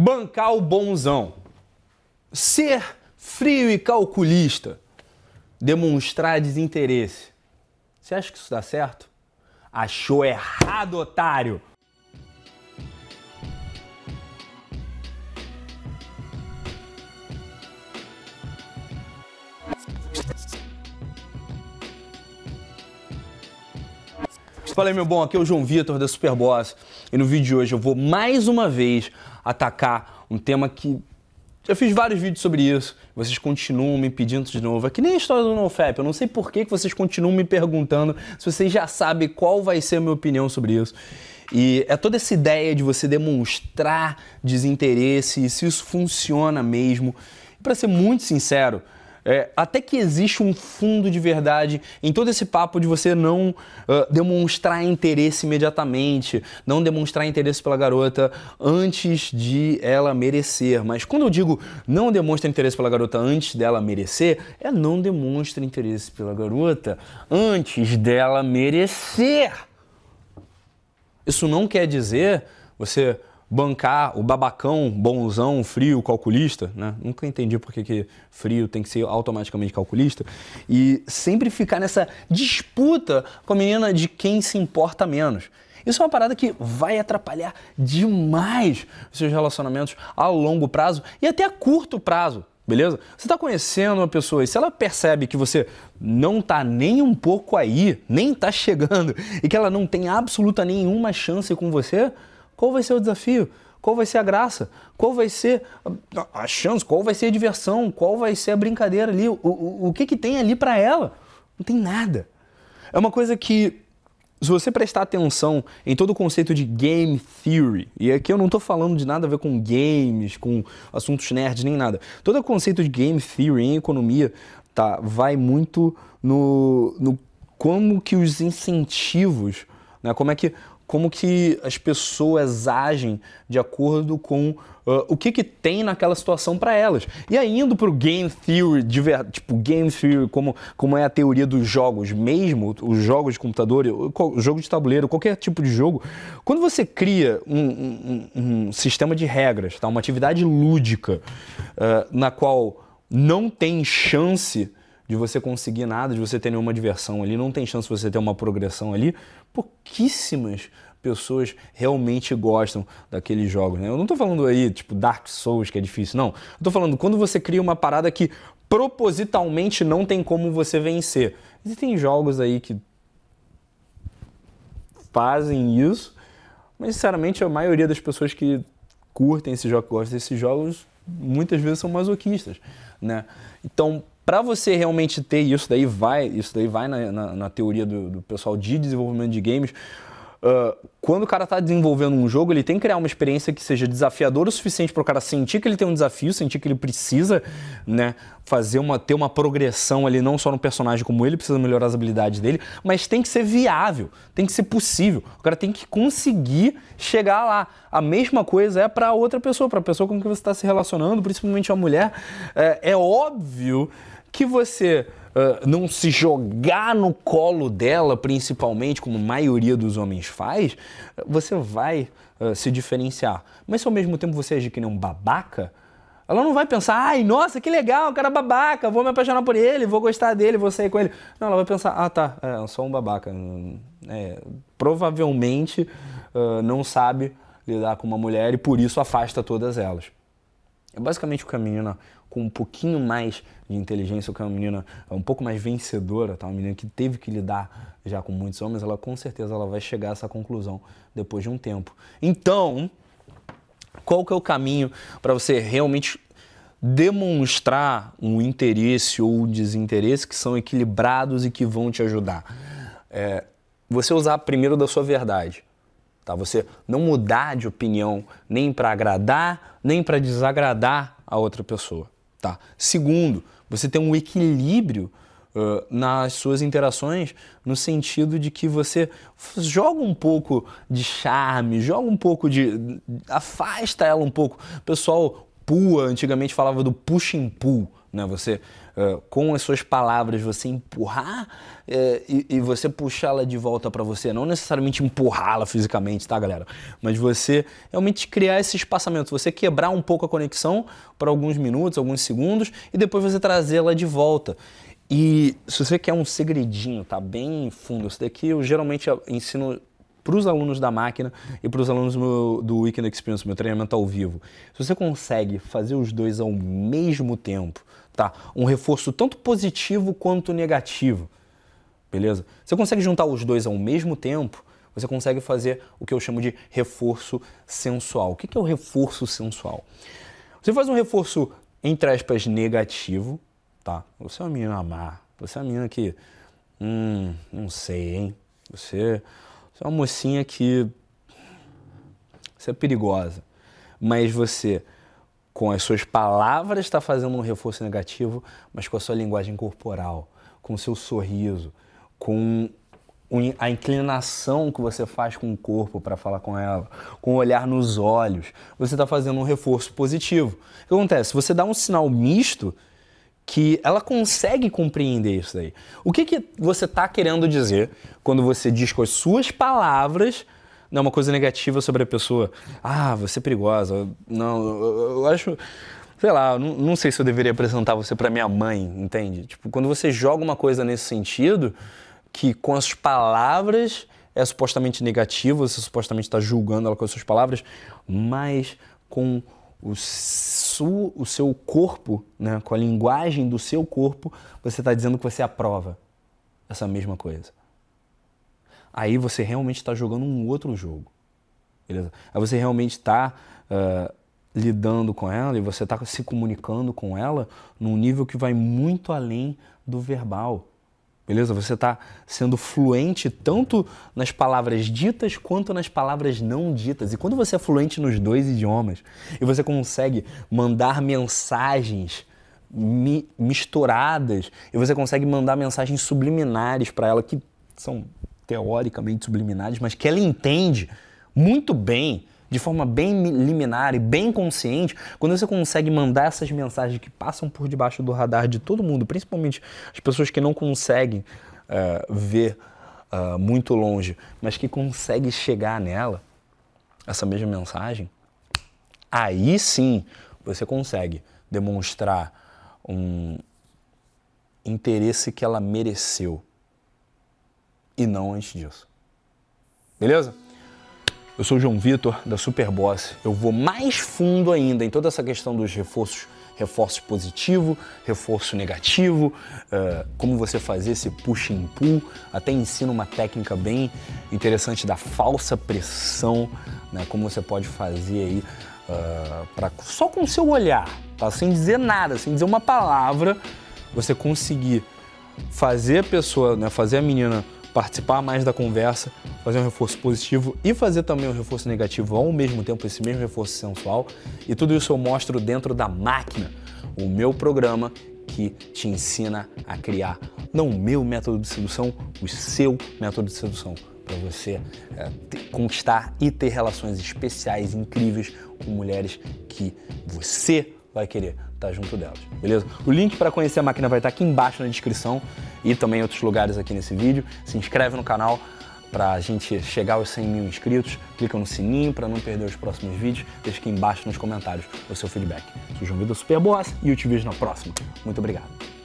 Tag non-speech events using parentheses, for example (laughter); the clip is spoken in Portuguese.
bancar o bonzão, ser frio e calculista, demonstrar desinteresse. Você acha que isso dá certo? Achou errado, otário! Fala aí, meu bom, aqui é o João Vitor da Superboss e no vídeo de hoje eu vou mais uma vez atacar um tema que já fiz vários vídeos sobre isso, vocês continuam me pedindo de novo. É que nem a história do NoFap, eu não sei por que vocês continuam me perguntando se vocês já sabem qual vai ser a minha opinião sobre isso. E é toda essa ideia de você demonstrar desinteresse e se isso funciona mesmo. Para ser muito sincero, é, até que existe um fundo de verdade em todo esse papo de você não uh, demonstrar interesse imediatamente, não demonstrar interesse pela garota antes de ela merecer. Mas quando eu digo não demonstra interesse pela garota antes dela merecer, é não demonstra interesse pela garota antes dela merecer. Isso não quer dizer você bancar o babacão, bonzão, frio, calculista, né? Nunca entendi por que, que frio tem que ser automaticamente calculista. E sempre ficar nessa disputa com a menina de quem se importa menos. Isso é uma parada que vai atrapalhar demais os seus relacionamentos a longo prazo e até a curto prazo, beleza? Você está conhecendo uma pessoa e se ela percebe que você não tá nem um pouco aí, nem tá chegando (laughs) e que ela não tem absoluta nenhuma chance com você, qual vai ser o desafio? Qual vai ser a graça? Qual vai ser a chance? Qual vai ser a diversão? Qual vai ser a brincadeira ali? O, o, o que, que tem ali para ela? Não tem nada. É uma coisa que, se você prestar atenção em todo o conceito de game theory, e aqui eu não estou falando de nada a ver com games, com assuntos nerds, nem nada. Todo o conceito de game theory em economia tá, vai muito no, no como que os incentivos, né, como é que como que as pessoas agem de acordo com uh, o que, que tem naquela situação para elas. E indo para o game theory, de, tipo game theory, como, como é a teoria dos jogos mesmo, os jogos de computador, o jogo de tabuleiro, qualquer tipo de jogo, quando você cria um, um, um sistema de regras, tá? uma atividade lúdica uh, na qual não tem chance de você conseguir nada, de você ter nenhuma diversão ali, não tem chance de você ter uma progressão ali, pouquíssimas pessoas realmente gostam daqueles jogos. Né? Eu não estou falando aí, tipo, Dark Souls, que é difícil, não. Eu estou falando quando você cria uma parada que propositalmente não tem como você vencer. Existem jogos aí que fazem isso, mas sinceramente a maioria das pessoas que curtem esse jogo, gostam desses jogos, muitas vezes são masoquistas, né? Então, para você realmente ter isso daí vai, isso daí vai na, na, na teoria do, do, pessoal de desenvolvimento de games. Uh, quando o cara está desenvolvendo um jogo, ele tem que criar uma experiência que seja desafiadora o suficiente para o cara sentir que ele tem um desafio, sentir que ele precisa, né, fazer uma ter uma progressão ali não só no personagem como ele precisa melhorar as habilidades dele, mas tem que ser viável, tem que ser possível. O cara tem que conseguir chegar lá. A mesma coisa é para outra pessoa, para a pessoa com quem você está se relacionando, principalmente a mulher. É, é óbvio que você uh, não se jogar no colo dela, principalmente, como a maioria dos homens faz, você vai uh, se diferenciar. Mas se ao mesmo tempo você agir que nem um babaca, ela não vai pensar, ai, nossa, que legal, o cara é babaca, vou me apaixonar por ele, vou gostar dele, vou sair com ele. Não, ela vai pensar, ah, tá, é, sou um babaca. É, provavelmente uh, não sabe lidar com uma mulher e por isso afasta todas elas. É basicamente o caminho, né? com um pouquinho mais de inteligência, que é uma menina um pouco mais vencedora, tá? uma menina que teve que lidar já com muitos homens, ela com certeza ela vai chegar a essa conclusão depois de um tempo. Então, qual que é o caminho para você realmente demonstrar um interesse ou um desinteresse que são equilibrados e que vão te ajudar? É, você usar primeiro da sua verdade. Tá? Você não mudar de opinião nem para agradar, nem para desagradar a outra pessoa. Tá? Segundo, você tem um equilíbrio uh, nas suas interações no sentido de que você joga um pouco de charme, joga um pouco de. afasta ela um pouco. O pessoal pua, antigamente falava do push and pull. Né? Você, uh, com as suas palavras, você empurrar uh, e, e, você puxá-la de volta para você. Não necessariamente empurrá-la fisicamente, tá, galera? Mas você realmente criar esse espaçamento, você quebrar um pouco a conexão por alguns minutos, alguns segundos e depois você trazê-la de volta. E se você quer um segredinho, tá bem fundo, isso daqui eu geralmente ensino para os alunos da máquina e para os alunos do, Weekend Experience, meu treinamento ao vivo. Se você consegue fazer os dois ao mesmo tempo, tá? Um reforço tanto positivo quanto negativo, beleza? Você consegue juntar os dois ao mesmo tempo, você consegue fazer o que eu chamo de reforço sensual. O que é o reforço sensual? Você faz um reforço, entre aspas, negativo, tá? Você é uma menina amar, você é uma menina que, hum, não sei, hein? Você você é uma mocinha que. Você é perigosa. Mas você, com as suas palavras, está fazendo um reforço negativo, mas com a sua linguagem corporal, com o seu sorriso, com a inclinação que você faz com o corpo para falar com ela, com o olhar nos olhos, você está fazendo um reforço positivo. O que acontece? Você dá um sinal misto que ela consegue compreender isso daí. O que, que você está querendo dizer quando você diz com as suas palavras não, uma coisa negativa sobre a pessoa? Ah, você é perigosa. Não, eu, eu acho. Sei lá, não, não, sei se eu deveria apresentar você para minha mãe, entende? Tipo, quando você joga uma coisa nesse sentido, que com as palavras é supostamente negativo, você supostamente está julgando ela com as suas palavras, mas com o, su, o seu corpo, né, com a linguagem do seu corpo, você está dizendo que você aprova essa mesma coisa. Aí você realmente está jogando um outro jogo. Beleza? Aí você realmente está uh, lidando com ela e você está se comunicando com ela num nível que vai muito além do verbal. Beleza? Você está sendo fluente tanto nas palavras ditas quanto nas palavras não ditas. E quando você é fluente nos dois idiomas e você consegue mandar mensagens mi misturadas e você consegue mandar mensagens subliminares para ela que são teoricamente subliminares, mas que ela entende muito bem de forma bem liminar e bem consciente, quando você consegue mandar essas mensagens que passam por debaixo do radar de todo mundo, principalmente as pessoas que não conseguem uh, ver uh, muito longe, mas que conseguem chegar nela, essa mesma mensagem, aí sim você consegue demonstrar um interesse que ela mereceu e não antes disso. Beleza? Eu sou o João Vitor, da Superboss. Eu vou mais fundo ainda em toda essa questão dos reforços, reforço positivo, reforço negativo, uh, como você fazer esse push and pull. Até ensino uma técnica bem interessante da falsa pressão, né? como você pode fazer aí uh, só com o seu olhar, tá? sem dizer nada, sem dizer uma palavra, você conseguir fazer a pessoa, né? fazer a menina participar mais da conversa, fazer um reforço positivo e fazer também um reforço negativo ao mesmo tempo, esse mesmo reforço sensual. E tudo isso eu mostro dentro da máquina, o meu programa que te ensina a criar não o meu método de sedução, o seu método de sedução para você é, ter, conquistar e ter relações especiais, incríveis com mulheres que você vai querer estar tá junto delas, beleza? O link para conhecer a máquina vai estar aqui embaixo na descrição e também em outros lugares aqui nesse vídeo. Se inscreve no canal para a gente chegar aos 100 mil inscritos, clica no sininho para não perder os próximos vídeos, deixa aqui embaixo nos comentários o seu feedback. Eu sou João Vitor Superboss e eu te vejo na próxima. Muito obrigado.